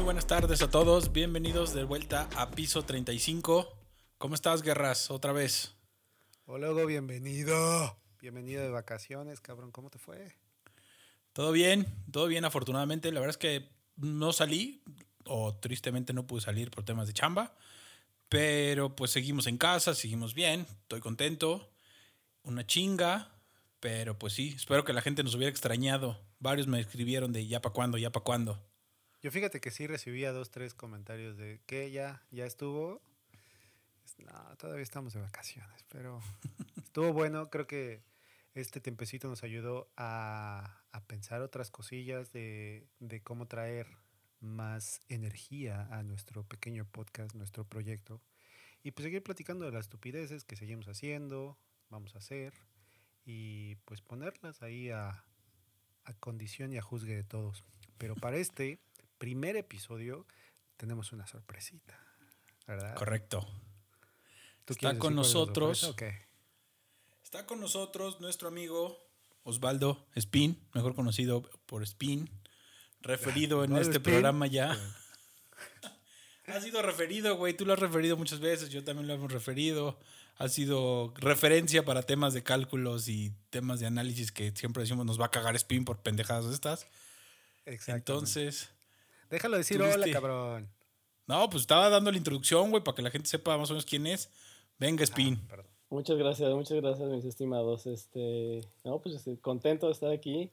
Muy buenas tardes a todos, bienvenidos de vuelta a piso 35. ¿Cómo estás, Guerras? Otra vez. Hola, Hugo, bienvenido. Bienvenido de vacaciones, cabrón. ¿Cómo te fue? Todo bien, todo bien, afortunadamente. La verdad es que no salí, o tristemente no pude salir por temas de chamba, pero pues seguimos en casa, seguimos bien, estoy contento. Una chinga, pero pues sí, espero que la gente nos hubiera extrañado. Varios me escribieron de ya pa' cuándo, ya pa' cuándo. Yo fíjate que sí recibía dos, tres comentarios de que ya, ya estuvo. No, todavía estamos de vacaciones, pero estuvo bueno. Creo que este tempecito nos ayudó a, a pensar otras cosillas de, de cómo traer más energía a nuestro pequeño podcast, nuestro proyecto. Y pues seguir platicando de las estupideces que seguimos haciendo, vamos a hacer, y pues ponerlas ahí a, a condición y a juzgue de todos. Pero para este primer episodio tenemos una sorpresita, ¿verdad? Correcto. ¿Tú Está con nosotros. sorpresa? Está con nosotros nuestro amigo Osvaldo Spin, mejor conocido por Spin, referido en este Spin. programa ya. Ha sido referido, güey. Tú lo has referido muchas veces. Yo también lo hemos referido. Ha sido referencia para temas de cálculos y temas de análisis que siempre decimos nos va a cagar Spin por pendejadas estas. Entonces, Déjalo decir tuviste- hola, cabrón. no, pues estaba dando la introducción, güey, para que la gente sepa más o menos quién es. Venga, Spin. Ah, perdón. Muchas gracias, muchas gracias, mis estimados. Este, no, pues este, contento de estar aquí.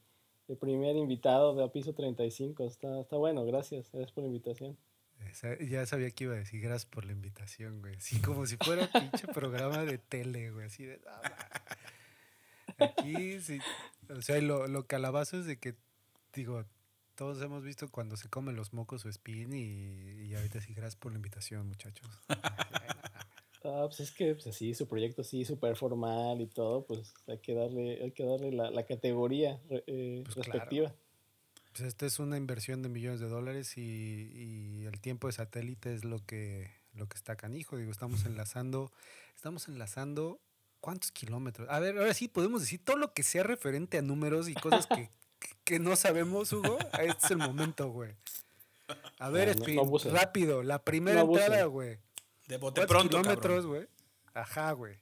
El primer invitado de Apiso 35. Está, está bueno, gracias. Gracias por la invitación. Esa- Ya sabía que iba a decir gracias por la invitación, güey. Sí, como si fuera pinche programa de tele, güey. Así de. "Ah, va". Aquí, sí. O sea, lo, lo calabazo es de que, digo, todos hemos visto cuando se comen los mocos o spin y, y ahorita sí, gracias por la invitación, muchachos. Ah, pues es que pues así, su proyecto así, súper formal y todo, pues hay que darle, hay que darle la, la categoría eh, Pues claro. respectiva. Pues esta es una inversión de millones de dólares y, y el tiempo de satélite es lo que, lo que está canijo. Digo, estamos enlazando, estamos enlazando ¿cuántos kilómetros? A ver, ahora sí podemos decir todo lo que sea referente a números y cosas que, que- no sabemos, Hugo. Este es el momento, güey. A ver, No, rápido, la primera entrada, güey. De bote ¿Cuántos pronto, kilómetros, güey? Ajá, güey.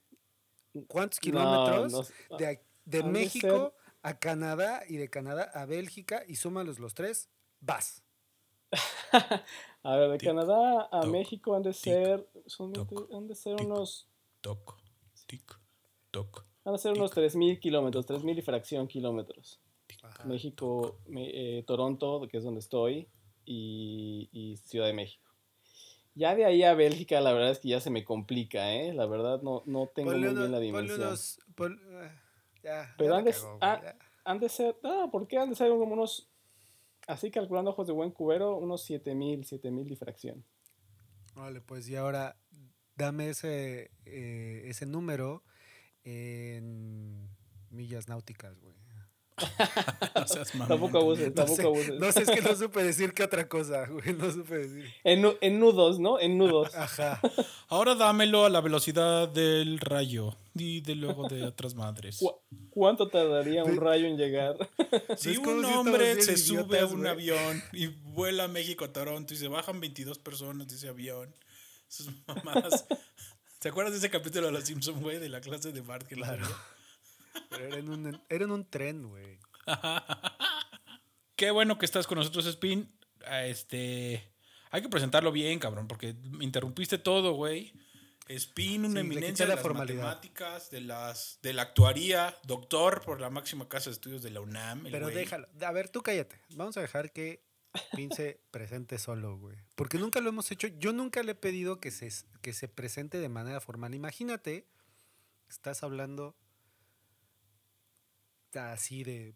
¿Cuántos kilómetros no- de, México a Canadá y de Canadá a Bélgica y súmalos los tres, vas. A ver, de Tic, Canadá a toc, México han de tic, ser, son, toc, han de ser tic. unos, Toc, tic, toc. han de ser unos tic, 3.000 kilómetros, 3.000 y fracción kilómetros. Ajá. México, me- eh, Toronto, que es donde estoy, y, y Ciudad de México. Ya de ahí a Bélgica, la verdad es que ya se me complica, ¿eh? La verdad no, no tengo Ponle muy bien la dimensión. unos- pon- ah, ya, Pero ya. Han de ser, no, ¿por qué? Han de ser como unos, así calculando ojos de buen cubero, unos 7000, 7000 de fracción. Vale, pues y ahora dame ese, eh, ese número en millas náuticas, güey. No seas Tampoco abuses, No tampoco sé, abuses. no sé, es que no supe decir qué otra cosa, güey. No supe decir. En, nu- en nudos, ¿no? En nudos. Ajá. Ahora dámelo a la velocidad del rayo y de luego de otras madres. ¿Cu- ¿Cuánto tardaría un rayo en llegar? Si ¿Ves cómo un hombre se sube a un güey? avión y vuela a México a Toronto y se bajan 22 personas de ese avión, sus mamadas. ¿Se acuerdas de ese capítulo de Los Simpsons, güey? De la clase de Bart que no Claro. Pero era en un, era en un tren, güey. Qué bueno que estás con nosotros, Spin. Ah, Este. Hay que presentarlo bien, cabrón, porque me interrumpiste todo, güey. Spin, una Sí, eminencia de la las matemáticas, de las de la actuaría, doctor por la máxima casa de estudios de la UNAM. Pero güey. déjalo. A ver, tú cállate. Vamos a dejar que Pince presente solo, güey. Porque nunca lo hemos hecho. Yo nunca le he pedido que se, que se presente de manera formal. Imagínate, estás hablando así de.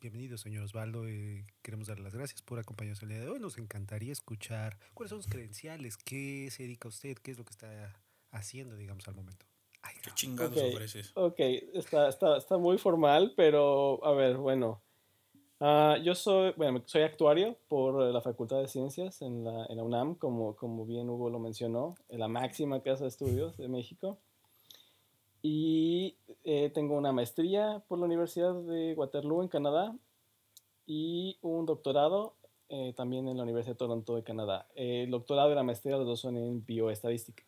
Bienvenido, señor Osvaldo. eh, queremos darle las gracias por acompañarnos el día de hoy. Nos encantaría escuchar cuáles son sus credenciales, qué se dedica usted, qué es lo que está haciendo, digamos, al momento. Ay, ¿Qué chingados Ok. ofreces? Ok, está, está, está muy formal, pero a ver, bueno. Ah, yo soy, bueno, soy actuario por la Facultad de Ciencias en la, en la UNAM, como, como bien Hugo lo mencionó, en la máxima casa de estudios de México. Y eh, tengo una maestría por la Universidad de Waterloo en Canadá y un doctorado eh, también en la Universidad de Toronto de Canadá. Eh, el doctorado y la maestría los dos son en bioestadística.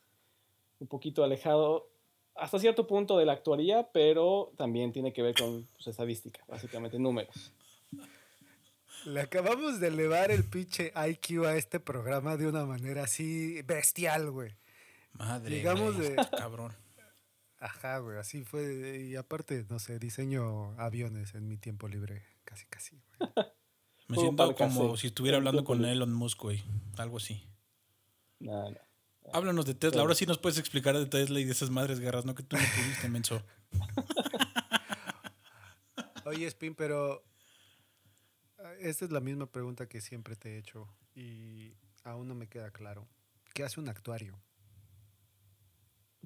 Un poquito alejado hasta cierto punto de la actuaría, pero también tiene que ver con pues, estadística, básicamente números. Le acabamos de elevar el pinche IQ a este programa de una manera así bestial, güey. Madre. Digamos de- Cabrón. Ajá, güey, así fue. Y aparte, no sé, diseño aviones en mi tiempo libre, casi, casi. güey. Me siento como si estuviera hablando con. Elon Musk, güey. Algo así. Nada, no. Háblanos de Tesla. Ahora sí nos puedes explicar de Tesla y de esas madres guerras, ¿no? Que tú no pudiste, menso. Oye, Spin, pero ah, esta es la misma pregunta que siempre te he hecho y aún no me queda claro. ¿Qué hace un actuario?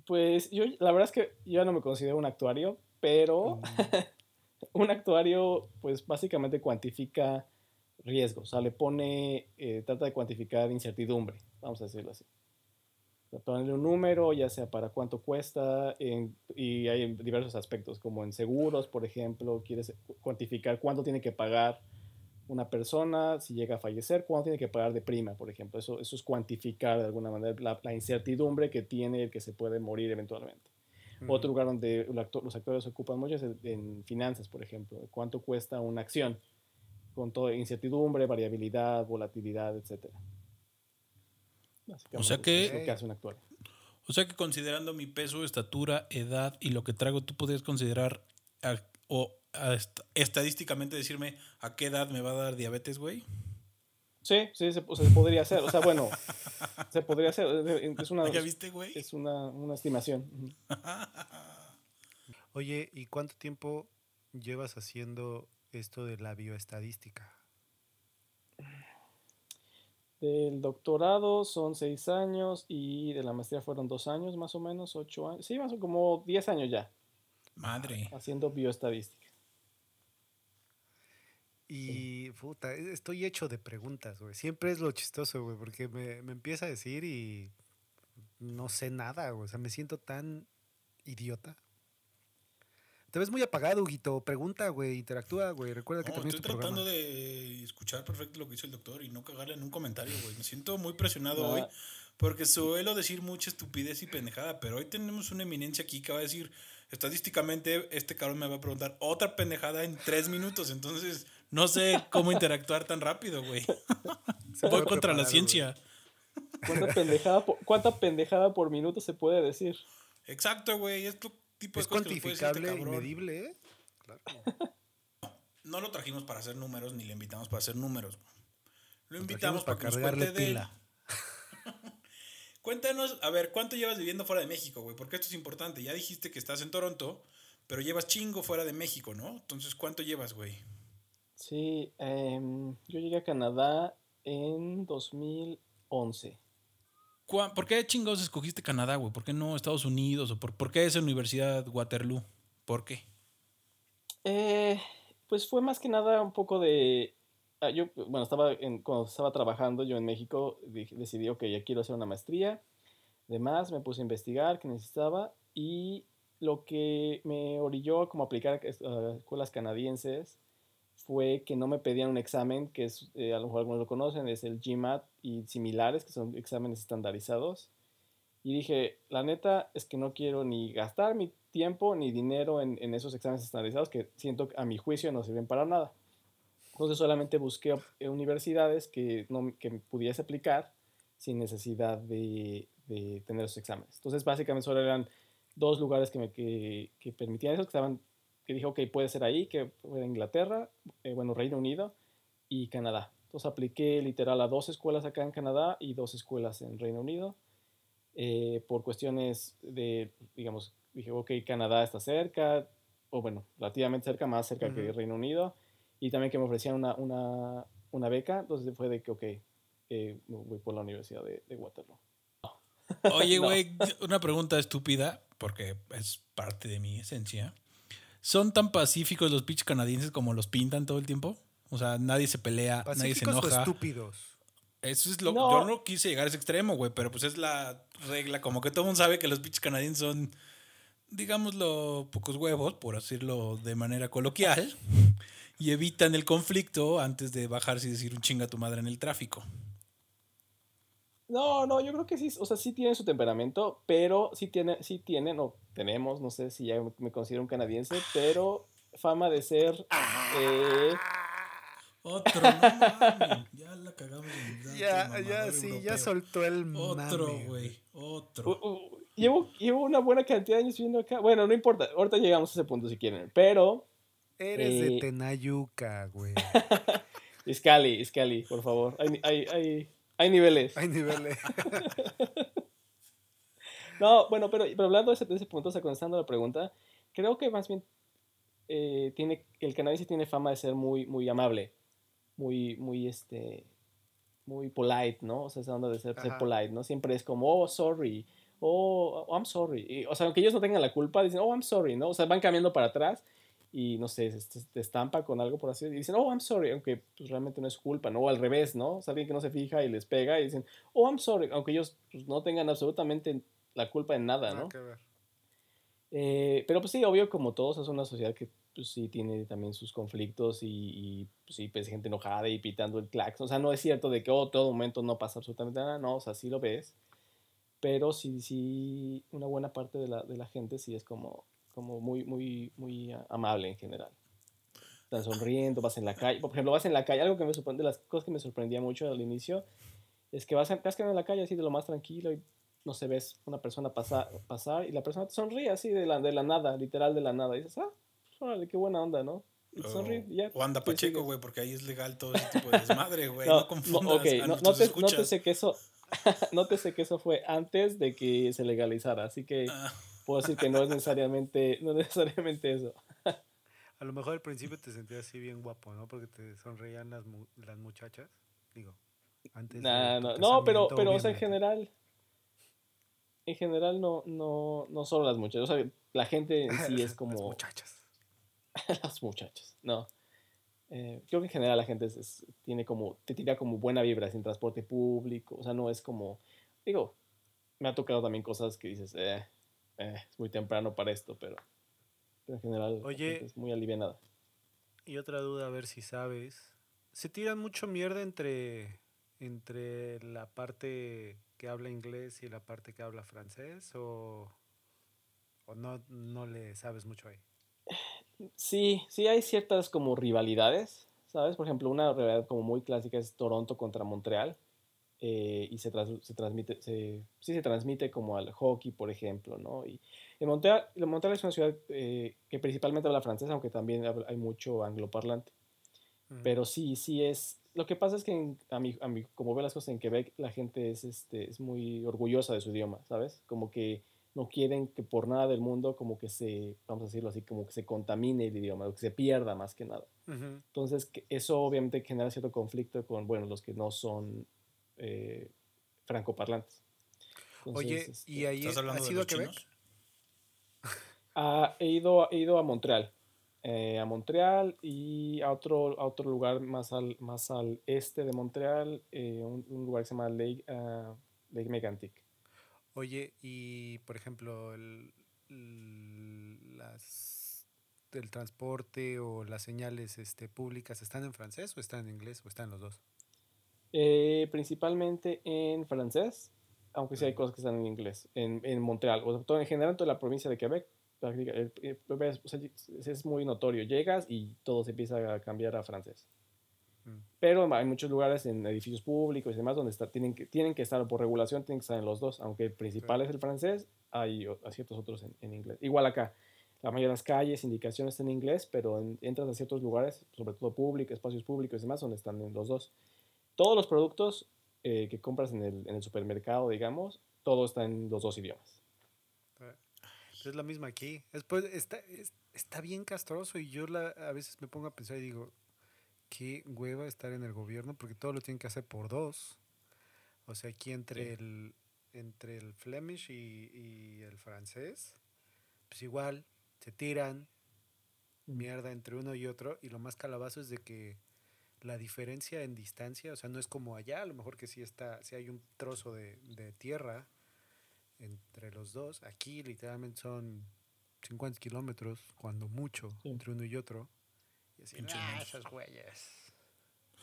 Pues yo, la verdad es que yo no me considero un actuario, pero un actuario, pues básicamente cuantifica riesgos, o sea, le pone, eh, trata de cuantificar incertidumbre, vamos a decirlo así. Ponerle un número, ya sea para cuánto cuesta, y hay diversos aspectos, como en seguros, por ejemplo, quieres cuantificar cuánto tiene que pagar una persona si llega a fallecer, cuánto tiene que pagar de prima, por ejemplo. Eso, eso es cuantificar de alguna manera la, la incertidumbre que tiene el que se puede morir eventualmente. Otro lugar donde el actor- los actores se ocupan mucho es en, en finanzas, por ejemplo. ¿Cuánto cuesta una acción? Con toda incertidumbre, variabilidad, volatilidad, etc. O sea que- es lo que hace un actuario. O sea que considerando mi peso, estatura, edad y lo que traigo, tú podrías considerar a- o estadísticamente decirme a qué edad me va a dar diabetes, güey. Sí, sí, se, o sea, se podría hacer. O sea, bueno, se podría hacer. Es una, ¿Ya viste, güey? es una, una estimación. Oye, ¿y cuánto tiempo llevas haciendo esto de la bioestadística? Del doctorado son seis años y de la maestría fueron dos años, más o menos, ocho años. Sí, más o como diez años ya, Madre. haciendo bioestadística. Y, puta, e- estoy hecho de preguntas, güey. Siempre es lo chistoso, güey, porque me, me empieza a decir y no sé nada, güey. O sea, me siento tan idiota. Te ves muy apagado, Huguito. Pregunta, güey. Interactúa, güey. Recuerda que No, también es estoy tu tratando programa. de escuchar perfecto lo que dice el doctor y no cagarle en un comentario, güey. Me siento muy presionado Nada. hoy porque suelo decir mucha estupidez y pendejada, pero hoy tenemos una eminencia aquí que va a decir, estadísticamente, este cabrón me va a preguntar otra pendejada en tres minutos, entonces no sé cómo interactuar tan rápido, güey. Se Voy fue contra la ciencia. ¿Cuánta pendejada, por, ¿Cuánta pendejada por minuto se puede decir? Exacto, güey. Es tu tipo de Es que le decir este cuantificable cabrón. medible, ¿eh? Claro. No lo trajimos para hacer números ni le invitamos para hacer números. Lo Lo invitamos para, para que nos de pila. Cuéntanos, a ver, ¿cuánto llevas viviendo fuera de México, güey? Porque esto es importante. Ya dijiste que estás en Toronto, pero llevas chingo fuera de México, ¿no? Entonces, ¿cuánto llevas, güey? Sí, em, yo llegué a Canadá en 2011. ¿Cuá- ¿Por qué chingados escogiste Canadá, güey? ¿Por qué no Estados Unidos? ¿O por, por qué esa Universidad Waterloo? ¿Por qué? Eh, pues fue más que nada un poco de... ah, yo, bueno, estaba en, cuando estaba trabajando yo en México, decidí, ok, ya quiero hacer una maestría. Además, me puse a investigar qué necesitaba y lo que me orilló a como aplicar a escuelas canadienses fue que no me pedían un examen, que es, eh, a lo mejor algunos lo conocen, es el GMAT y similares, que son exámenes estandarizados. Y dije, la neta es que no quiero ni gastar mi tiempo ni dinero en, en esos exámenes estandarizados que siento que a mi juicio no sirven para nada. Entonces solamente busqué eh, universidades que, no, que pudiese aplicar sin necesidad de, de tener esos exámenes. Entonces básicamente solo eran dos lugares que me que, que permitían eso, que estaban, que dije, ok, puede ser ahí, que fue Inglaterra, eh, bueno, Reino Unido y Canadá. Entonces apliqué literal a dos escuelas acá en Canadá y dos escuelas en Reino Unido eh, por cuestiones de, digamos, dije, ok, Canadá está cerca, o bueno, relativamente cerca, más cerca que Ujú. Reino Unido, y también que me ofrecían una, una, una beca, entonces fue de que, ok, eh, voy por la Universidad de, de Waterloo. Oye, No. güey, una pregunta estúpida, porque es parte de mi esencia. ¿Son tan pacíficos los pitch canadienses como los pintan todo el tiempo? O sea, nadie se pelea, nadie se ¿Pacíficos o enoja. estúpidos? Eso es lo No. Yo no quise llegar a ese extremo, güey, pero pues es la regla. Como que todo el mundo sabe que los pitch canadienses son, digámoslo, pocos huevos, por decirlo de manera coloquial. y evitan el conflicto antes de bajarse y decir un chinga a tu madre en el tráfico. No, no, yo creo que sí, o sea, sí tiene su temperamento, pero sí tiene, sí tiene, no, tenemos, no sé si ya me considero un canadiense, pero fama de ser... Eh, otro, no mames. Ya la cagamos. En ya, ya, sí, ya soltó el Otro, güey. Otro. Uh, uh, llevo, llevo una buena cantidad de años viviendo acá. Bueno, no importa. Ahorita llegamos a ese punto si quieren. Pero. Eres de eh, Tenayuca, güey. Iscali, Iscali, por favor. Hay, hay, hay, hay niveles. Hay niveles. no, bueno, pero, pero hablando de ese, de ese punto, o sea, contestando la pregunta, creo que más bien eh, tiene, el canadiense tiene fama de ser muy, muy amable muy, muy, este, muy polite, ¿no? O sea, esa onda de ser, polite, ¿no? Siempre es como, oh, sorry, oh, oh I'm sorry. o sea, aunque ellos no tengan la culpa, dicen, oh, I'm sorry, ¿no? O sea, van cambiando para atrás y, no sé, se, estampa con algo por así, y dicen, oh, I'm sorry, aunque pues, realmente no es culpa, ¿no? O al revés, ¿no? Sea, alguien que no se fija y les pega y dicen, oh, I'm sorry, aunque ellos pues, no tengan absolutamente la culpa en nada, ¿no? Eh, pero pues sí, obvio, como todos, es una sociedad que pues sí tiene también sus conflictos y, y pues, sí, pues gente enojada y pitando el claxon. O sea, no es cierto de que oh, todo momento no pasa absolutamente nada, no, o sea, sí lo ves. Pero sí, sí, una buena parte de la, de la gente sí es como, como muy, muy, muy amable en general. Están sonriendo, vas en la calle. Por ejemplo, vas en la calle, algo que me sorprende, las cosas que me sorprendía mucho al inicio, es que vas, vas en la calle así de lo más tranquilo y no se ves una persona pasar, pasar y la persona te sonríe así de la, de la nada, literal de la nada. Y dices, ah, órale, qué buena onda, ¿no? O, anda Pacheco, güey, porque ahí es legal todo ese tipo de desmadre, güey. no, no confundas no, no, te, nótese que eso, nótese que eso fue antes de que se legalizara, así que ah. Puedo decir que no es necesariamente, no necesariamente eso. A lo mejor al principio te sentías así bien guapo, ¿no? Porque te sonreían las, las muchachas. Digo, antes. Nah, no, no, pero, pero o sea, en general. En general, no, no, no solo las muchachas. O sea, la gente en sí es como. Las muchachas las muchachas, no. Eh, creo que en general la gente tiene como, te tira como buena vibra sin transporte público, o sea, no es como, digo, me ha tocado también cosas que dices, eh, eh es muy temprano para esto, pero, en general es muy aliviada. Y otra duda, a ver si sabes, ¿se tiran mucho mierda entre, entre la parte que habla inglés y la parte que habla francés o, o no, no le sabes mucho ahí? Sí, sí hay ciertas como rivalidades, ¿sabes? Por ejemplo, una rivalidad como muy clásica es Toronto contra Montreal. Eh, y se, se transmite, se, sí se transmite como al hockey, por ejemplo, ¿no? Y en Montreal, Montreal es una ciudad eh, que principalmente habla francés, aunque también hay mucho angloparlante. Pero sí, sí es... Lo que pasa es que a mí, a mí, como veo las cosas en Quebec, la gente es, este, es muy orgullosa de su idioma, ¿sabes? Como que no quieren que por nada del mundo como que se, vamos a decirlo así, como que se contamine el idioma, que se pierda más que nada. Entonces, eso obviamente genera cierto conflicto con, bueno, los que no son eh, francoparlantes. Oye, este, ¿y ahí has ido a Quebec? Ah, he, ido, he ido a Montreal. Eh, a Montreal y a otro, a otro lugar más al, más al este de Montreal, eh, un, lugar que se llama Lake, uh, Lake Megantic. Oye, y por ejemplo, el, las, el transporte o las señales este, públicas, ¿están en francés o están en inglés o están los dos? Eh, principalmente en francés, aunque sí hay cosas que están en inglés, en, en Montreal, o todo en general en toda la provincia de Quebec. Es muy notorio, llegas y todo se empieza a cambiar a francés. Mm. Pero hay muchos lugares en edificios públicos y demás donde está, tienen, que, tienen que estar, por regulación, tienen que estar en los dos. Aunque el principal es el francés, hay ciertos otros en, inglés. Igual acá, la mayoría de las calles, indicaciones en inglés, pero entras a ciertos lugares, sobre todo públicos, espacios públicos y demás, donde están en los dos. Todos los productos eh, que compras en el, en el, supermercado, digamos, todo está en los dos idiomas. Es la misma aquí. Después está, está bien castroso y yo la, a veces me pongo a pensar y digo, qué hueva estar en el gobierno porque todo lo tienen que hacer por dos. O sea, aquí entre el entre el Flemish y, el francés, pues igual se tiran mierda entre uno y otro y lo más calabazo es de que la diferencia en distancia, o sea, no es como allá, a lo mejor que sí está, si hay un trozo de, tierra entre los dos, aquí literalmente son 50 kilómetros, cuando mucho, entre uno y otro Y así, "Ah, mensos". esos güeyes.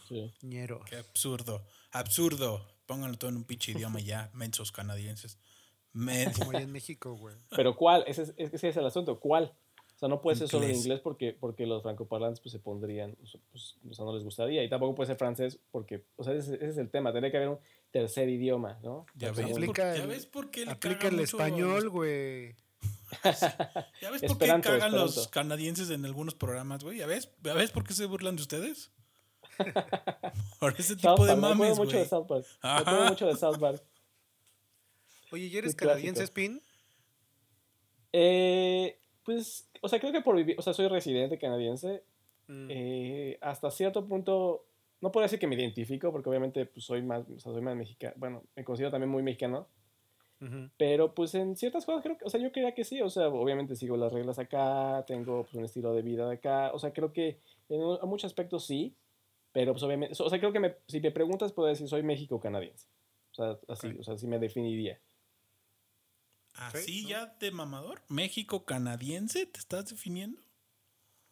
Sí. Ñeros. Qué absurdo. Absurdo. Pónganlo todo en un pinche idioma ya. Mensos canadienses. Men- Como allá en México, güey. Pero ¿cuál? Ese es, ese es el asunto. ¿Cuál? O sea, no puede ser solo en Inglés. porque, porque los francoparlantes pues, se pondrían, pues, o sea, no les gustaría. Y tampoco puede ser francés porque, o sea, ese, ese es el tema. Tendría que haber un tercer idioma, ¿no? Ya ves, ya ves por qué le Aplica el español, güey. ¿Ya ves por qué Esperanto, cagan los canadienses en algunos programas, güey? ¿Ya ves? ¿Ya ves por qué se burlan de ustedes? Por ese South tipo de Park, me acuerdo mames, mucho güey. de South Park. Me Ajá. mucho de South Park. Oye, ¿y eres canadiense, Spin? Eh, pues, o sea, creo que por vivir, o sea, soy residente canadiense. Mm. Eh, hasta cierto punto, no puedo decir que me identifico, porque obviamente pues, soy más, o sea, soy más mexicano. Bueno, me considero también muy mexicano. Pero pues en ciertas cosas creo que, o sea, yo creía que sí, o sea, obviamente sigo las reglas acá, tengo pues, un estilo de vida de acá, o sea, creo que en, un- en muchos aspectos sí, pero pues obviamente, o sea, creo que me- si me preguntas puedo decir soy México-canadiense, o sea, así, o sea, así me definiría. Así ya de mamador. México canadiense, ¿te estás definiendo?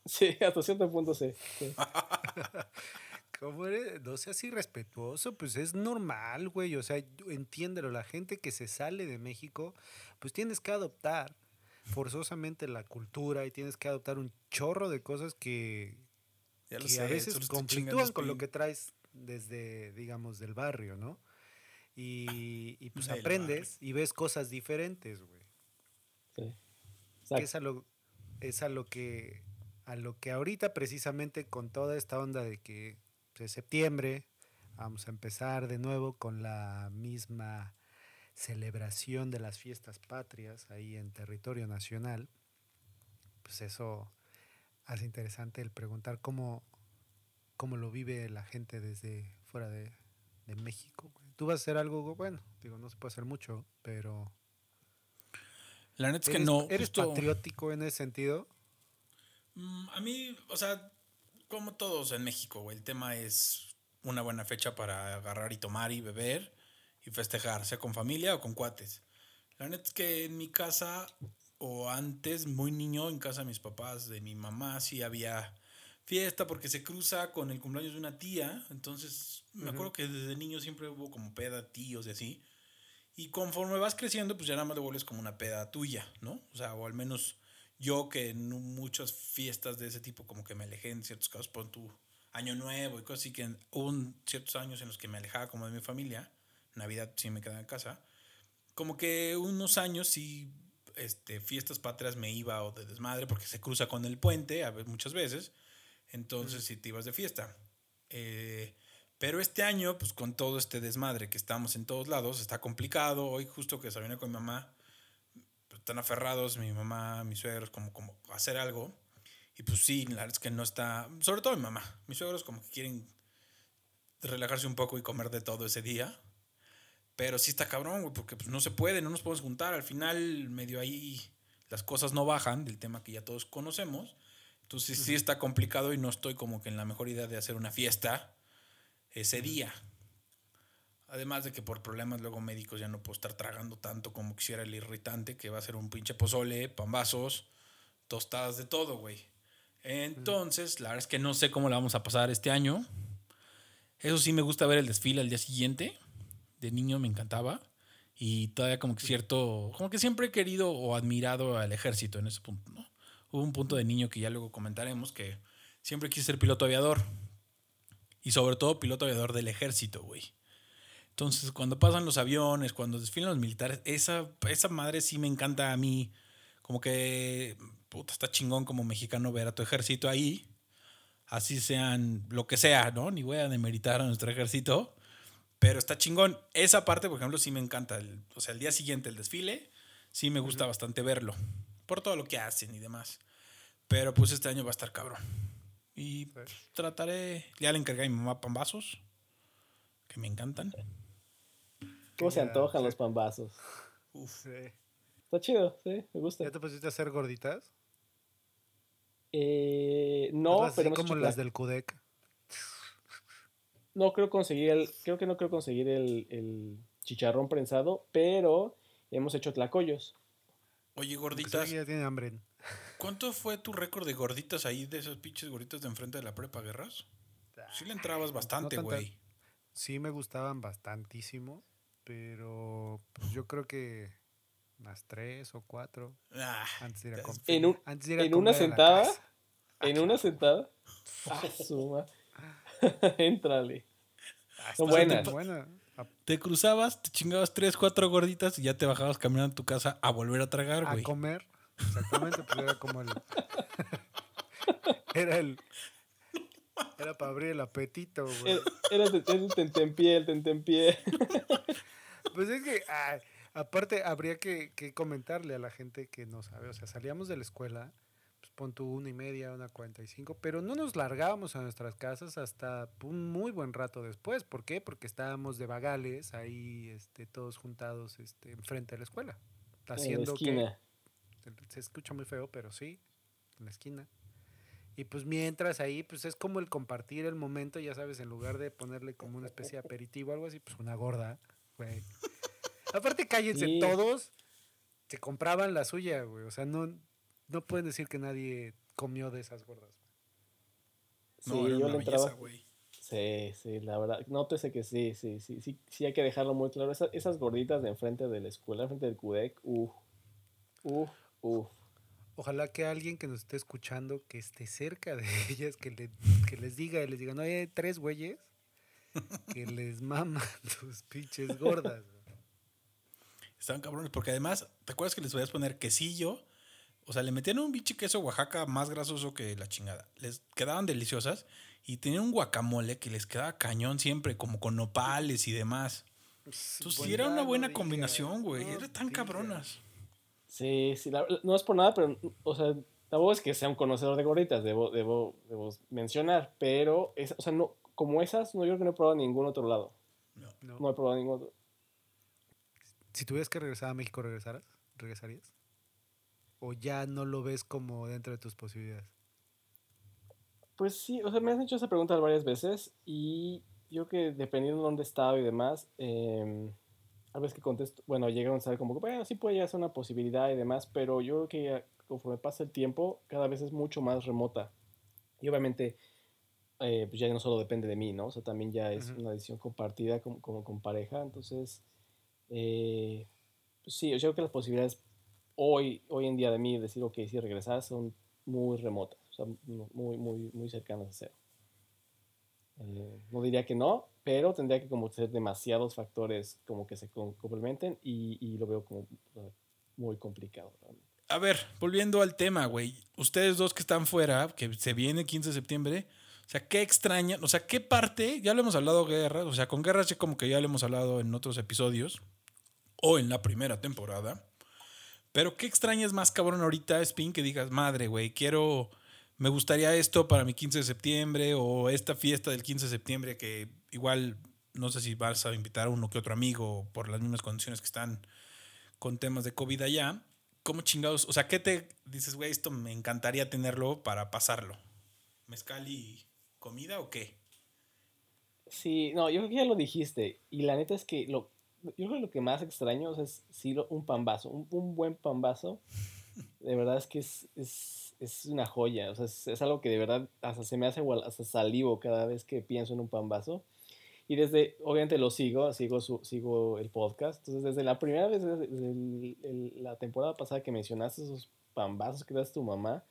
Sí, hasta cierto punto sí. sí. ¿Cómo eres? No seas irrespetuoso, pues es normal, güey. O sea, yo- entiéndelo, la gente que se sale de México, pues tienes que adoptar forzosamente la cultura y tienes que adoptar un chorro de cosas que, que sé, a veces conflictúan con lo que traes desde, digamos, del barrio, ¿no? Y, y, pues Del aprendes y ves cosas diferentes, güey. sí. que es a lo, es a lo que a lo que ahorita precisamente con toda esta onda de que pues, es septiembre vamos a empezar de nuevo con la misma celebración de las fiestas patrias ahí en territorio nacional pues eso hace interesante el preguntar cómo cómo lo vive la gente desde fuera de, de México güey. Tú vas a hacer algo bueno digo no se puede hacer mucho pero La neta es que ¿Eres, no. ¿Eres justo- patriótico en ese sentido? Mm, A mí, o sea, como todos en México, el tema es una buena fecha para agarrar y tomar y beber y festejar, sea con familia o con cuates. La neta es que en mi casa, o antes, muy niño, en casa de mis papás, de mi mamá, sí había fiesta porque se cruza con el cumpleaños de una tía. Entonces, me Ujú. acuerdo que desde niño siempre hubo como peda, tíos y así. Y conforme vas creciendo, pues ya nada más lo vuelves como una peda tuya, ¿no? O sea, o al menos yo que en muchas fiestas de ese tipo como que me alejé en ciertos casos por tu año nuevo y cosas así que hubo un- ciertos años en los que me alejaba como de mi familia. Navidad sí me quedaba en casa. Como que unos años sí, este, fiestas patrias me iba o de desmadre porque se cruza con el puente a ve- muchas veces. Entonces sí te ibas de fiesta. Eh, pero este año, pues con todo este desmadre que estamos en todos lados, está complicado. Hoy justo que desayuné con mi mamá, pues, están aferrados mi mamá, mis suegros, como, como hacer algo. Y pues sí, la verdad es que no está, sobre todo mi mamá, mis suegros como que quieren relajarse un poco y comer de todo ese día. Pero sí está cabrón, güey, porque pues no se puede, no nos podemos juntar. Al final, medio ahí las cosas no bajan del tema que ya todos conocemos. Entonces sí está complicado y no estoy como que en la mejor idea de hacer una fiesta ese día. Además de que por problemas luego médicos ya no puedo estar tragando tanto como quisiera el irritante, que va a ser un pinche pozole, pambazos, tostadas de todo, güey. Entonces, la verdad es que no sé cómo la vamos a pasar este año. Eso sí me gusta ver el desfile al día siguiente. De niño me encantaba. Y todavía como que cierto, como que siempre he querido o admirado al ejército en ese punto, ¿no? Hubo un punto de niño que ya luego comentaremos que siempre quise ser piloto aviador. Y sobre todo piloto aviador del ejército, güey. Entonces, cuando pasan los aviones, cuando desfilan los militares, esa, esa madre sí me encanta a mí. Como que, puta, está chingón como mexicano ver a tu ejército ahí. Así sean lo que sea, ¿no? Ni voy a demeritar a nuestro ejército. Pero está chingón. Esa parte, por ejemplo, sí me encanta. El- o sea, el día siguiente, el desfile, sí me gusta bastante verlo. Por todo lo que hacen y demás. Pero pues este año va a estar cabrón. Y pues, trataré. Ya le encargué a mi mamá pambazos. Que me encantan. ¿Cómo se antojan sí. los pambazos? Uf. Sí. Está chido, sí, me gusta. ¿Ya te pusiste a hacer gorditas? Eh, no, pero así hemos como hecho las del Cudec. No creo conseguir el, creo que no creo conseguir el, el chicharrón prensado, pero hemos hecho tlacoyos. Oye, gorditas. que ya tiene hambre. ¿Cuánto fue tu récord de gorditas ahí, de esos pinches gorditas de enfrente de la prepa guerras? Sí le entrabas bastante, no güey. Sí me gustaban bastantísimo, pero pues, yo creo que unas tres o cuatro Ah, antes de ir a Es- comer. En un- antes de ir a en una sentada, casa. En una sentada. Ah, suma. Éntrale. Ah, Son buenas. buena. A, te cruzabas, te chingabas tres, cuatro gorditas y ya te bajabas caminando a tu casa a volver a tragar, a güey. comer. Exactamente, pues era como el. era el. Era para abrir el apetito, güey. Era era el el tentempié, el tentempié. Pues es que, aparte, habría que, que comentarle a la gente que no sabe. O sea, salíamos de la escuela, pon tu una y media, una cuarenta y cinco, pero no nos largábamos a nuestras casas hasta un muy buen rato después. ¿Por qué? Porque estábamos de vagales ahí, este, todos juntados, este, enfrente de la escuela. En la Haciendo que se escucha muy feo, pero sí, en la esquina. Y pues mientras ahí, pues es como el compartir el momento, ya sabes, en lugar de ponerle como una especie de aperitivo o algo así, pues una gorda, güey. Aparte, cállense Sí. todos, se compraban la suya, güey. O sea, no, no pueden decir que nadie comió de esas gordas. Sí, No, era yo una le entraba. belleza, güey. Sí, sí, la verdad. Nótese que sí, sí, sí, sí, sí hay que dejarlo muy claro. Esa- esas gorditas de enfrente de la escuela, enfrente del CUDEC, uff, uff, uff. Ojalá que alguien que nos esté escuchando, que esté cerca de ellas, que, le- que les diga, les diga, no, hay tres güeyes que les maman tus pinches gordas. güey". Estaban cabrones, porque además, ¿te acuerdas que les podías poner quesillo? O sea, le metían un biche queso Oaxaca más grasoso que la chingada. Les quedaban deliciosas y tenían un guacamole que les quedaba cañón siempre, como con nopales y demás. Entonces, sí era una buena no combinación, güey. no Eran tan cabronas. Sí, sí, la- no es por nada, pero, o sea, tampoco es que sea un conocedor de gorditas, debo, debo, debo mencionar, pero, es, o sea, no, como esas, no, yo creo que no he probado en ningún otro lado. No. No. No he probado ningún otro. Si tuvieras que regresar a México, ¿regresaras? ¿Regresarías? ¿O ya no lo ves como dentro de tus posibilidades? Pues sí, o sea, me has hecho esa pregunta varias veces y yo que dependiendo de dónde estaba y demás, eh, a veces que contesto, bueno, llegaron a saber como que, bueno, sí puede llegar a ser una posibilidad y demás, pero yo creo que conforme pasa el tiempo, cada vez es mucho más remota. Y obviamente, eh, pues ya no solo depende de mí, ¿no? O sea, también ya es una decisión compartida como, como con pareja, entonces, eh, pues sí, yo creo que las posibilidades hoy, hoy en día de mí decir, ok, sí, regresar son muy remotas, o sea, mu- muy, muy, muy cercanas a cero. Eh, no diría que no, pero tendría que como ser demasiados factores como que se com- complementen y, y lo veo como muy complicado. realmente. A ver, volviendo al tema, güey. Ustedes dos que están fuera, que se viene el 15 de septiembre, o sea, ¿qué extrañan? O sea, ¿qué parte? Ya lo hemos hablado, Guerras. O sea, con Guerras ya como que ya lo hemos hablado en otros episodios o en la primera temporada. Pero ¿qué extrañas más, cabrón, ahorita, Spin, que digas, madre, güey, quiero, me gustaría esto para mi 15 de septiembre o esta fiesta del 15 de septiembre que igual, no sé si vas a invitar a uno que otro amigo por las mismas condiciones que están con temas de COVID allá. ¿Cómo chingados? O sea, ¿qué te dices, güey? Esto me encantaría tenerlo para pasarlo. ¿Mezcal y comida o qué? Sí, no, yo ya lo dijiste y la neta es que lo, yo creo que lo que más extraño o sea, es sí, un pambazo, un, un buen pambazo. De verdad es que es, es, es una joya, o sea, es, es algo que de verdad hasta se me hace igual, hasta salivo cada vez que pienso en un pambazo. Y desde, obviamente lo sigo, sigo, su, sigo el podcast. Entonces, desde la primera vez, desde el- el- la temporada pasada que mencionaste esos pambazos que das tu mamá,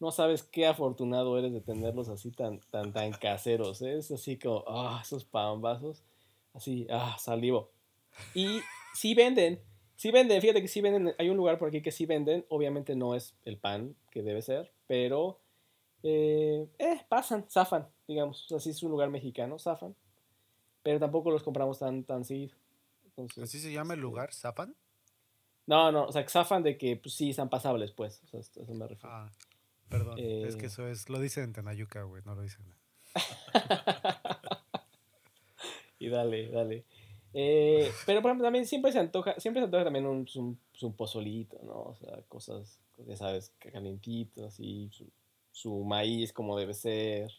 no sabes qué afortunado eres de tenerlos así tan, tan, tan caseros. ¿eh? Es así como, ah, esos pambazos, así, ah, salivo. Y sí venden, sí venden, fíjate que sí venden, hay un lugar por aquí que sí venden, obviamente no es el pan que debe ser, pero, eh, eh, pasan, zafan, digamos, o sea, sí es un lugar mexicano, zafan, pero tampoco los compramos tan, tan seguido. Entonces, ¿Así se llama el este, lugar? ¿Zapan? No, no, o sea, zafan de que pues, sí están pasables, pues, o sea, a eso me refiero. Ah, perdón. es que Eh. eso es, lo dicen en Tenayuca, güey, no lo dicen. Y dale, dale. Eh, pero por ejemplo, también siempre se antoja, siempre se antoja también un, un, un pozolito, ¿no? O sea, cosas, ya sabes, calientitos, así, su, su maíz como debe ser,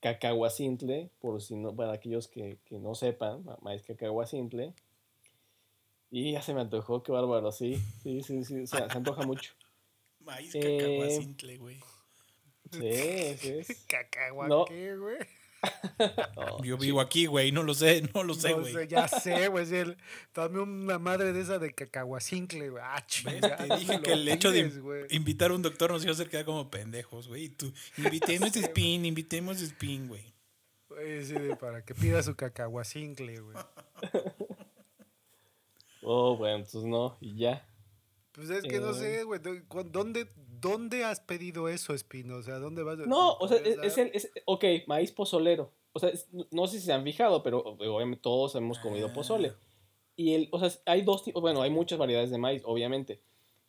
cacahuacintle, por si no, para aquellos que, que no sepan, ma- maíz cacahuacintle. Y ya se me antojó, qué bárbaro, sí, sí, sí, sí, o sea, se antoja mucho. Maíz Eh, cacahuacintle, güey. Sí, sí. es. ¿Cacagua No. Oh, Yo vivo aquí, güey, no lo sé, no lo sé, No güey. sé, ya sé, güey. Dame una madre de esa de cacahuacincle, güey. Ah, Te no dije que el hecho de invitar a un doctor nos iba a hacer quedar como pendejos, güey. Y tú, invitemos a Spin, invitemos a Spin, güey. Sí, de para que pida su cacahuacincle, güey. Oh, bueno, entonces no, y ya. Pues es que no Eh. sé, güey. ¿dó- cu- ¿Dónde, ¿Dónde has pedido eso, Espino? O sea, ¿dónde vas? No, o sea, es, ¿Puedes es el, es, ok, maíz pozolero. O sea, es- no sé si se han fijado, pero obviamente todos hemos comido pozole. Y el, o sea, hay dos tipos, bueno, hay muchas variedades de maíz, obviamente.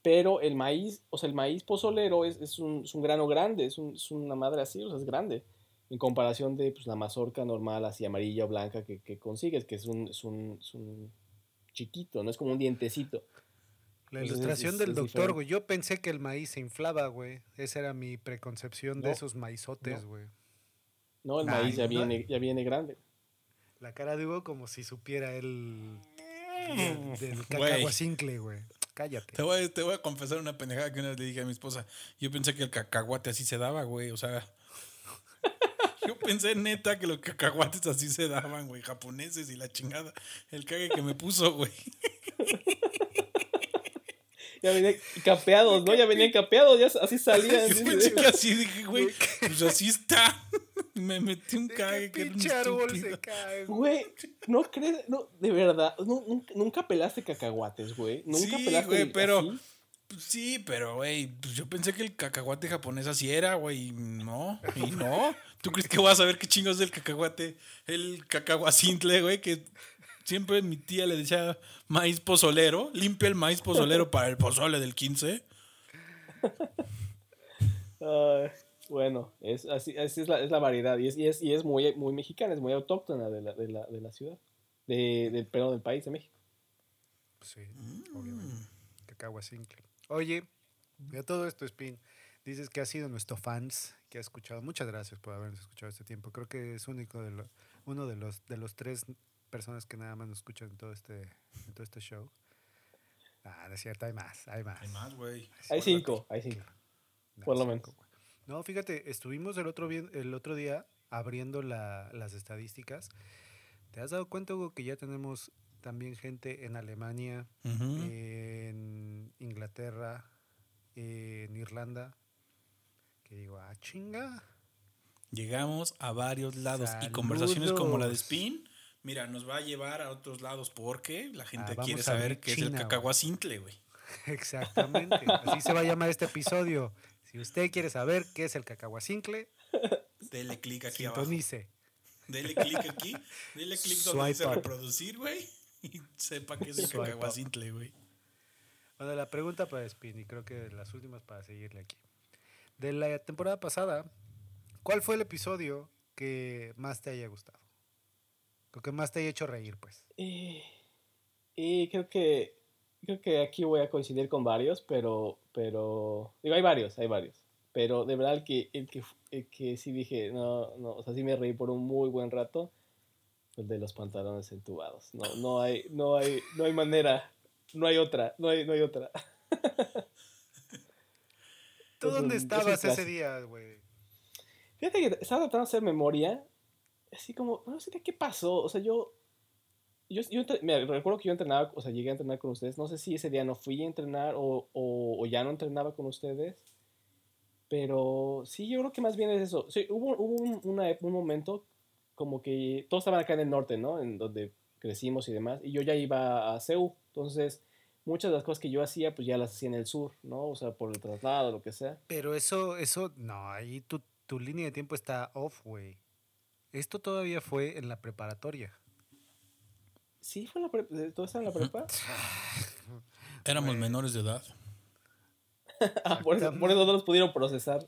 Pero el maíz, o sea, el maíz pozolero es, es, un, un grano grande, es, un- es una madre así, o sea, es grande. En comparación de pues, la mazorca normal, así amarilla o blanca que, que consigues, que es un, es, un, es un chiquito, no es como un dientecito. La ilustración es- del es doctor, güey. Yo pensé que el maíz se inflaba, güey. Esa era mi preconcepción de No, esos maizotes, güey. No, el Ay, maíz ya no. viene, ya viene grande. La cara de Hugo como si supiera él del, cacahuacincle, güey. Cállate. Te voy, a- te voy a confesar una pendejada que una vez le dije a mi esposa. Yo pensé que el cacahuate así se daba, güey. O sea, yo pensé neta que los cacahuates así se daban, güey. Japoneses y la chingada. El cague que me puso, güey. Ya venían capeados, ¿no? Ya venían capeados, ya así salían. Yo así pensé que así dije, güey. Pues así está. Me metí un ¿De cague qué que era árbol se cae, güey? Güey, no crees, no, de verdad, no, nunca, nunca pelaste cacahuates, güey. Nunca Sí, pelaste güey, pero- así. Pues Sí, pero, güey, pues yo pensé que el cacahuate japonés así era, güey. No, y no. ¿Tú crees que vas a ver qué chingos es el cacahuate? El cacahuacintle, güey, que siempre mi tía le decía maíz pozolero. Limpia el maíz pozolero para el pozole del 15. Ay, bueno, es, así, así es, la, es la variedad y es, y es, y es muy, muy mexicana, es muy autóctona de la, de la, de la ciudad, de, del, perdón, del país de México. Sí, Mm. obviamente. Cacahuacincle. Oye, de todo esto, Spin, dices que has sido nuestro fans, que has escuchado. Muchas gracias por habernos escuchado este tiempo. Creo que es único de lo- uno de los, de los tres personas que nada más nos escuchan en todo este, en todo este show. Ah, no es cierto, hay más, hay más. Hay más, güey. Hay cinco, hay cinco. No, por lo cinco, menos. No, fíjate, estuvimos el otro, bien- el otro día abriendo la- las estadísticas. ¿Te has dado cuenta, Hugo, que ya tenemos también gente en Alemania, Ujú. en Inglaterra, en Irlanda? Que digo, ah, chinga. Llegamos a varios lados y conversaciones como la de Saludos. Spin. Mira, nos va a llevar a otros lados porque la gente Ah, vamos quiere saber qué es el cacahuacintle, güey. Exactamente. Así se va a llamar este episodio. Si usted quiere saber qué es el cacahuacincle, Dele clic aquí abajo. sintonice. Dele clic aquí. Dele clic donde dice reproducir, güey. Y sepa que es el cacahuacintle, güey. Bueno, la pregunta para Spin, y creo que las últimas para seguirle aquí. De la temporada pasada, ¿cuál fue el episodio que más te haya gustado? Lo que más te haya hecho reír, pues. Y, y creo que creo que aquí voy a coincidir con varios, pero pero digo hay varios, hay varios, pero de verdad el que el que el que sí dije no no, o sea sí me reí por un muy buen rato, el de los pantalones entubados. No no hay no hay no hay manera, no hay otra, no hay no hay otra. ¿Tú Es dónde un estabas ese día, güey? Fíjate que estaba tratando de hacer memoria, así como, no sé qué pasó, o sea, yo, yo, yo mira, recuerdo que yo entrenaba, o sea, llegué a entrenar con ustedes, no sé si ese día no fui a entrenar o, o, o ya no entrenaba con ustedes, pero sí, yo creo que más bien es eso. Sí, hubo hubo un, una ep- un momento como que todos estaban acá en el norte, ¿no? En donde crecimos y demás, y yo ya iba a CEU, entonces muchas de las cosas que yo hacía, pues ya las hacía en el sur, ¿no? O sea, por el traslado, lo que sea. Pero eso, eso, no, ahí tu, tu línea de tiempo está off, güey. Esto todavía fue en la preparatoria. Sí, fue en la prepa, ¿todo estaba en la prepa? Éramos menores de edad. Ah, por, eso, por eso no los pudieron procesar.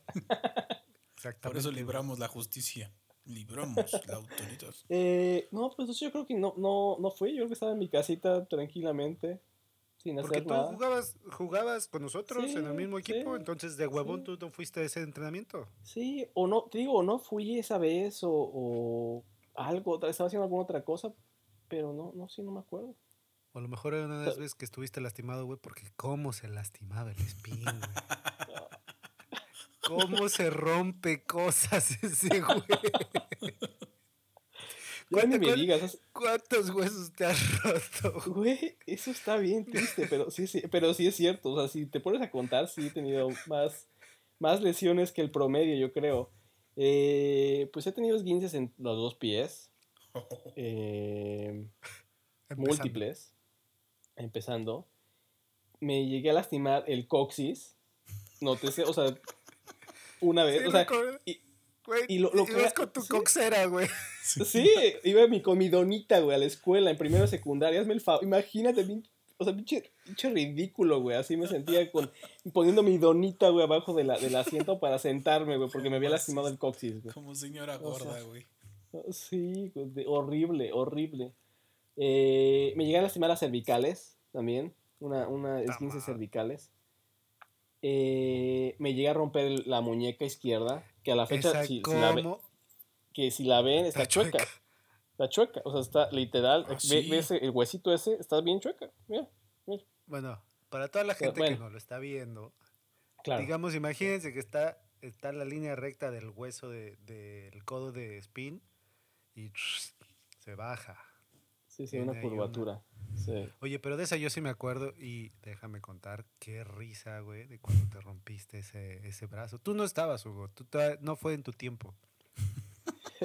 Exactamente. Por eso libramos la justicia. Libramos la autoridad. Eh, no, pues yo creo que no, no, no fui. Yo creo que estaba en mi casita tranquilamente, sin Porque tú nada. jugabas, jugabas con nosotros Sí, en el mismo equipo, sí, entonces de huevón sí. tú no fuiste a ese entrenamiento. Sí, o no, te digo, o no fui esa vez o, o algo, estaba haciendo alguna otra cosa, pero no, no, sí, no me acuerdo. O a lo mejor era una de las veces que estuviste lastimado, güey, porque cómo se lastimaba el espín, güey. ¿Cómo se rompe cosas ese güey? Ni me ¿Cuánto- digas, ¿Cuántos huesos te has roto? güey, eso está bien triste, pero sí, sí, pero sí es cierto. O sea, si te pones a contar, sí he tenido más, más lesiones que el promedio, yo creo. Eh, pues he tenido esguinces en los dos pies, eh, múltiples, empezando. Me llegué a lastimar el coxis, nótese, o sea, una vez, Sí, o sea, y- Güey, y lo- lo que- ibas con tu sí. coxera, güey. Sí, iba mi, con mi donita, güey, a la escuela, en primero de secundaria. Hazme el favor. Imagínate, o sea, pinche, pinche ridículo, güey. Así me sentía con, poniendo mi donita, güey, abajo de la, del asiento para sentarme, güey, porque me había lastimado el coxis, güey. Como señora O sea, gorda, güey. Sí, güey, de- horrible, horrible. Eh, me llegué a lastimar las cervicales también, una, una esguince madre. cervicales. Eh, me llegué a romper la muñeca izquierda, que a la fecha, si, si la ve- que si la ven, está Está chueca. chueca. Está chueca, o sea, está literal. Ah, ve- sí. ves el huesito ese, está bien chueca. Mira, mira. Bueno, para toda la gente que no lo está viendo, Claro. digamos, imagínense que está, está la línea recta del hueso de- del codo de Spin y se baja. Sí, sí, una curvatura. Sí. Oye, pero de esa yo sí me acuerdo y déjame contar qué risa, güey, de cuando te rompiste ese, ese brazo. Tú no estabas, Hugo, tú no fue en tu tiempo.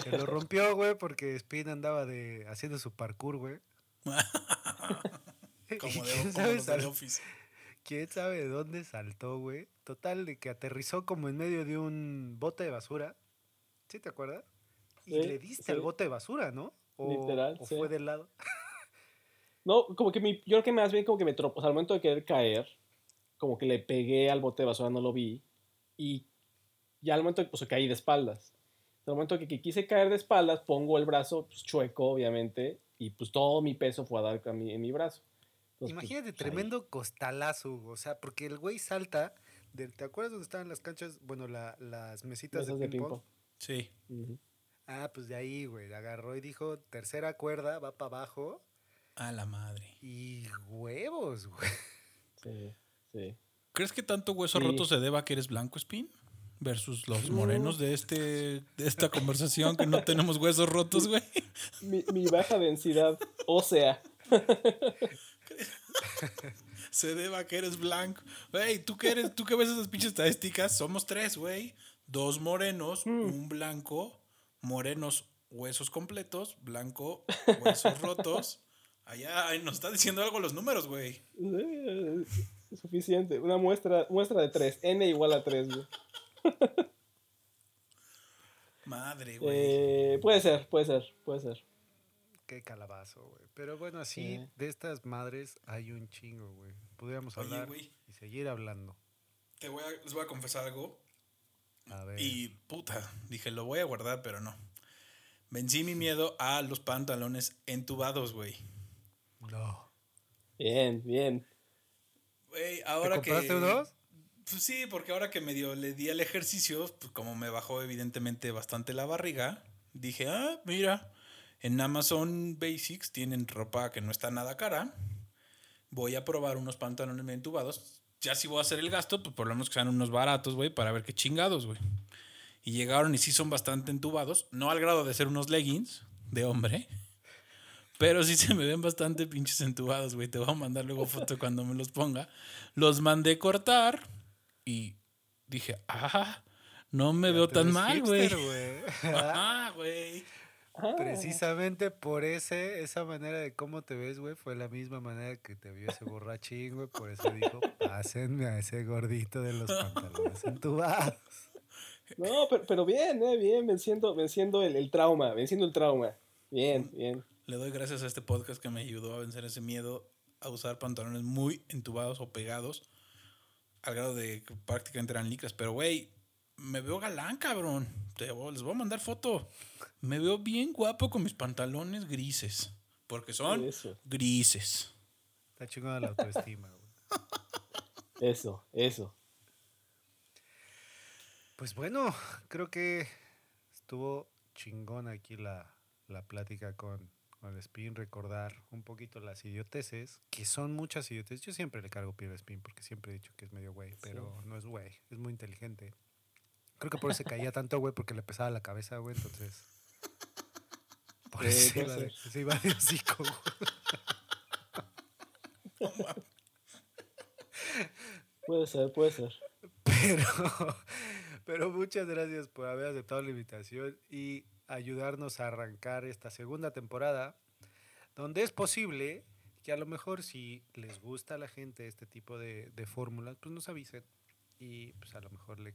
Se lo rompió, güey, porque Spin andaba de, haciendo su parkour, güey. Como ¿Y de, quién como sabe los de sal- The Office. ¿Quién sabe de dónde saltó, güey? Total, de que aterrizó como en medio de un bote de basura. ¿Sí te acuerdas? Y Sí, le diste sí. al bote de basura, ¿no? O, Literal, o sí. fue del lado. No, como que mi, yo creo que más bien como que me tropó. O sea, al momento de querer caer, como que le pegué al bote de basura, no lo vi. Y ya al momento, o sea, caí de espaldas. Al momento que, que quise caer de espaldas, pongo el brazo pues, chueco, obviamente, y pues todo mi peso fue a dar a mi, en mi brazo. Entonces, pues, Imagínate, pues, ahí. tremendo costalazo, Hugo. O sea, porque el güey salta. del- ¿Te acuerdas dónde estaban las canchas? Bueno, la- las mesitas Mesas de de ping-pong. Sí. Ah, pues de ahí, güey. Agarró y dijo, tercera cuerda, va para abajo. A la madre. Y huevos, güey. Sí, sí. ¿Crees que tanto hueso Sí. roto se deba a que eres blanco, Spin? Versus los No. morenos de este de esta conversación que no tenemos huesos rotos, güey. Mi, mi baja densidad ósea. Se deba a que eres blanco. Güey, ¿tú qué eres? ¿Tú qué ves esas pinches estadísticas? Somos tres, güey. Dos morenos, un blanco, morenos, huesos completos, blanco, huesos rotos. Allá nos está diciendo algo los números, güey. Es suficiente. Una muestra, muestra de 3. N igual a 3, güey. Madre, güey. Eh, puede ser, puede ser, puede ser. Qué calabazo, güey. Pero bueno, así Sí. de estas madres hay un chingo, güey. Podríamos Oye, hablar y seguir hablando. Te voy a, les voy a confesar algo. A ver. Y puta, dije, lo voy a guardar, pero no. Vencí mi miedo a los pantalones entubados, güey. No. Bien, bien. Güey, ¿Te ahora compraste que. unos? Pues sí, porque ahora que medio le di al ejercicio, pues como me bajó evidentemente bastante la barriga, dije, ah, mira, en Amazon Basics tienen ropa que no está nada cara. Voy a probar unos pantalones entubados. Ya si voy a hacer el gasto, pues por lo menos que sean unos baratos, güey, para ver qué chingados, güey. Y llegaron y sí son bastante entubados, no al grado de ser unos leggings de hombre, pero sí se me ven bastante pinches entubados, güey. Te voy a mandar luego foto cuando me los ponga. Los mandé cortar y dije, ah, no me veo tan mal, güey. hipster, güey. Ah, Precisamente por ese, esa manera de cómo te ves, güey, fue la misma manera que te vio ese borrachín, güey. Por eso dijo, pásenme a ese gordito de los pantalones entubados. No, pero, pero bien, eh, bien, venciendo, venciendo el, el trauma, venciendo el trauma. Bien, bien. Le doy gracias a este podcast que me ayudó a vencer ese miedo a usar pantalones muy entubados o pegados al grado de que prácticamente eran licras. Pero, güey, me veo galán, cabrón. Te voy- les voy a mandar foto. Me veo bien guapo con mis pantalones grises. Porque son Eso, grises. Está chingona la autoestima, güey. eso, eso. Pues bueno, creo que estuvo chingón aquí la, la plática con, con el Spin, recordar un poquito las idioteces, que son muchas idioteces. Yo siempre le cargo pie al Spin porque siempre he dicho que es medio güey, pero no es güey, es muy inteligente. Creo que por eso se caía tanto, güey, porque le pesaba la cabeza, güey, entonces. Por eso se puede iba, de, ser. se iba de hocico, güey. Puede ser, puede ser. Pero, pero muchas gracias por haber aceptado la invitación y ayudarnos a arrancar esta segunda temporada, donde es posible que a lo mejor si les gusta a la gente este tipo de, de fórmulas, pues nos avisen y pues a lo mejor le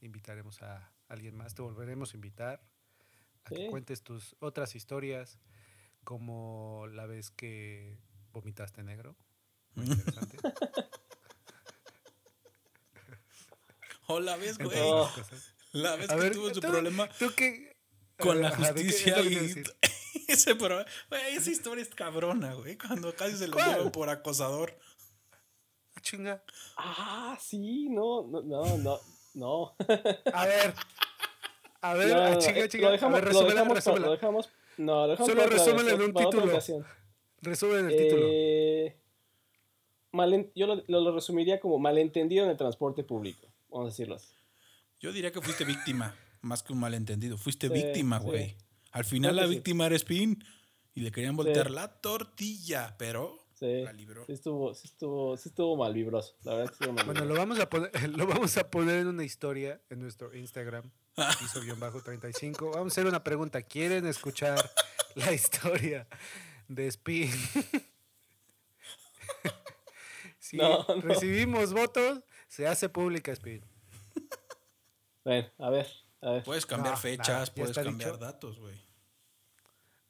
invitaremos a alguien más, te volveremos a invitar a que cuentes tus otras historias, como la vez que vomitaste negro. Muy interesante. O la vez, güey. Oh. La vez A que ver, tuvo su tú- problema con la Ajá, ¿de qué- justicia y ese problema. Güey, esa historia es cabrona, güey. Cuando casi se lo llevan por acosador. Ah, Chinga. Ah, sí, no, no, no, no. no. A ver. A ver, No, no, ah, chinga, eh, chinga. Lo dejamos, a ver, lo resúmela, dejamos, resúmela. lo dejamos, no, lo dejamos Solo resúmela en un título. Resumen el título. Eh, malen- yo lo, lo- lo resumiría como malentendido en el transporte público, vamos a decirlo así. Yo diría que fuiste víctima, más que un malentendido. Fuiste Sí, víctima, sí. güey. Al final Creo la sí. víctima era Spin y le querían voltear la tortilla, pero Sí, sí estuvo, sí estuvo, sí estuvo mal vibroso, la verdad que estuvo mal Bueno, lo vamos a poner, lo vamos a poner en una historia en nuestro Instagram, piso-35. Vamos a hacer una pregunta. ¿Quieren escuchar la historia de Spin? si No, no. recibimos votos, se hace pública Spin. Bueno, a ver, a ver. Puedes cambiar No, fechas, puedes cambiar dicho. datos, güey.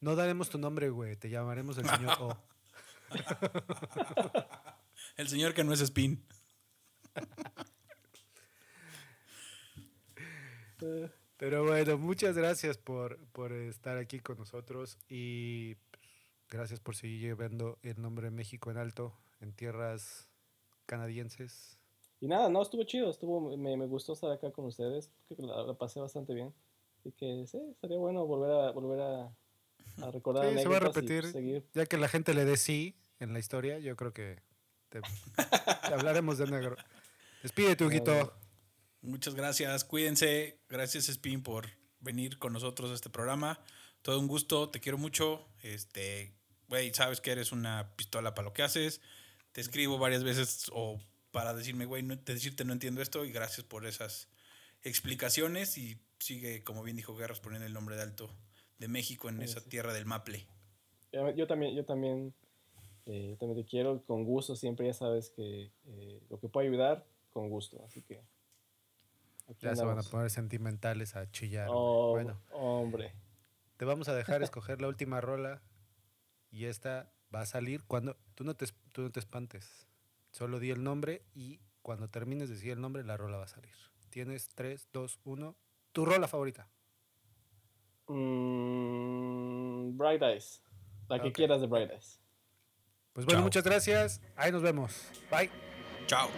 No daremos tu nombre, güey. Te llamaremos el señor O. El señor que no es Spin. Pero bueno, muchas gracias por, por estar aquí con nosotros y gracias por seguir llevando el nombre de México en alto en tierras canadienses. Y nada, no, estuvo chido, estuvo, me, me gustó estar acá con ustedes, creo que la, la pasé bastante bien. Y que sí, estaría bueno volver a, volver a, a recordar Sí, se va a repetir. seguir. Ya que la gente le dé sí en la historia, yo creo que te, te hablaremos de negro. Despídete, Huguito. Muchas gracias, cuídense. Gracias, Spin, por venir con nosotros a este programa. Todo un gusto, te quiero mucho. Este, güey, sabes que eres una pistola para lo que haces. Te escribo varias veces o para decirme, güey, no, te- decirte no entiendo esto y gracias por esas explicaciones y sigue, como bien dijo Guerras, poniendo el nombre de alto de México en Sí, esa sí. tierra del Maple. Yo también, yo también, eh, yo también te quiero con gusto, siempre ya sabes que eh, lo que puedo ayudar, con gusto, así que. Ya se van a poner sentimentales a chillar. Oh, Bueno, Hombre. te vamos a dejar escoger la última rola y esta va a salir cuando tú no te, tú no te espantes. Solo di el nombre y cuando termines de decir el nombre la rola va a salir. Tienes 3, 2, 1. Tu rola favorita. Mm, Bright Eyes. La que quieras de Bright Eyes. Pues bueno, Chao. muchas gracias. Ahí nos vemos. Bye. Chao.